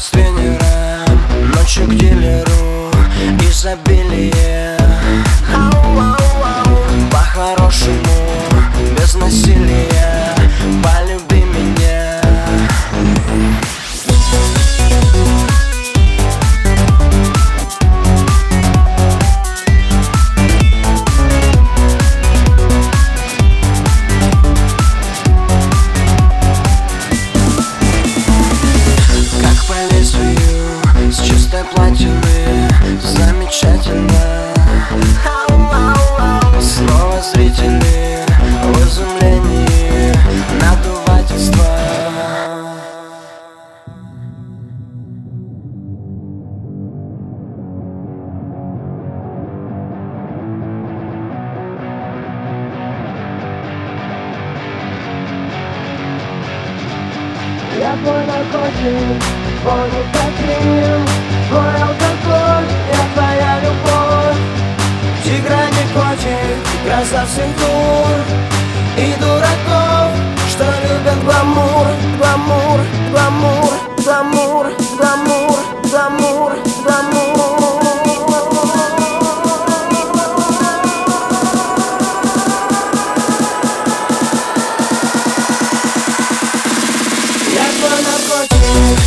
с Венером Ночью к дилеру изобилие. Ау-ау-ау По-хорошему, без насилия. удивительны В изумлении надувательства Я твой наркотик, понял никотин, твой алкоголь. красавчикур И дураков, что любят гламур, гламур, гламур, гламур, гламур, гламур, гламур. Я твой наркотик